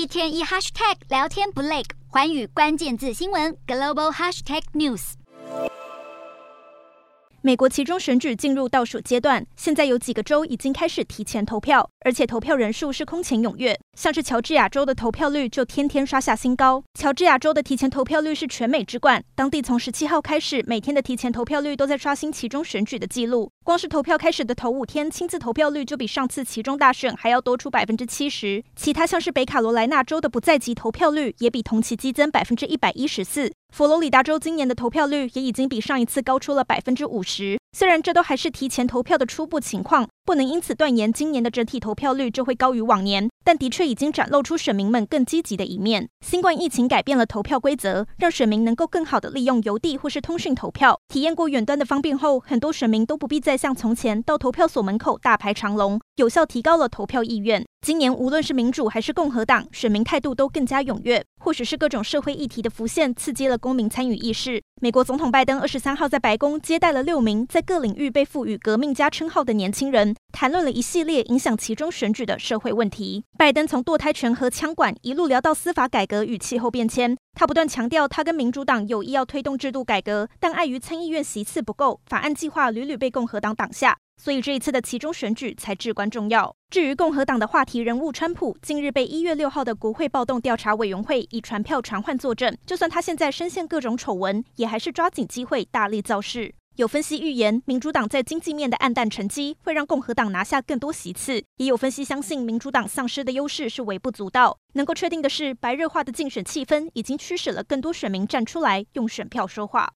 一天一 hashtag 聊天不累，环宇关键字新闻 global hashtag news。美国其中选举进入倒数阶段，现在有几个州已经开始提前投票，而且投票人数是空前踊跃。像是乔治亚州的投票率就天天刷下新高。乔治亚州的提前投票率是全美之冠，当地从十七号开始，每天的提前投票率都在刷新其中选举的记录。光是投票开始的头五天，亲自投票率就比上次其中大选还要多出百分之七十。其他像是北卡罗来纳州的不在籍投票率也比同期激增百分之一百一十四。佛罗里达州今年的投票率也已经比上一次高出了百分之五十。虽然这都还是提前投票的初步情况，不能因此断言今年的整体投票率就会高于往年，但的确已经展露出选民们更积极的一面。新冠疫情改变了投票规则，让选民能够更好的利用邮递或是通讯投票。体验过远端的方便后，很多选民都不必再像从前到投票所门口大排长龙，有效提高了投票意愿。今年无论是民主还是共和党，选民态度都更加踊跃。或许是各种社会议题的浮现，刺激了公民参与意识。美国总统拜登二十三号在白宫接待了六名在各领域被赋予“革命家”称号的年轻人，谈论了一系列影响其中选举的社会问题。拜登从堕胎权和枪管一路聊到司法改革与气候变迁，他不断强调他跟民主党有意要推动制度改革，但碍于参议院席次不够，法案计划屡屡被共和党挡下。所以这一次的其中选举才至关重要。至于共和党的话题人物川普，近日被一月六号的国会暴动调查委员会以传票传唤作证，就算他现在深陷各种丑闻，也还是抓紧机会大力造势。有分析预言，民主党在经济面的黯淡成绩会让共和党拿下更多席次，也有分析相信民主党丧失的优势是微不足道。能够确定的是，白热化的竞选气氛已经驱使了更多选民站出来用选票说话。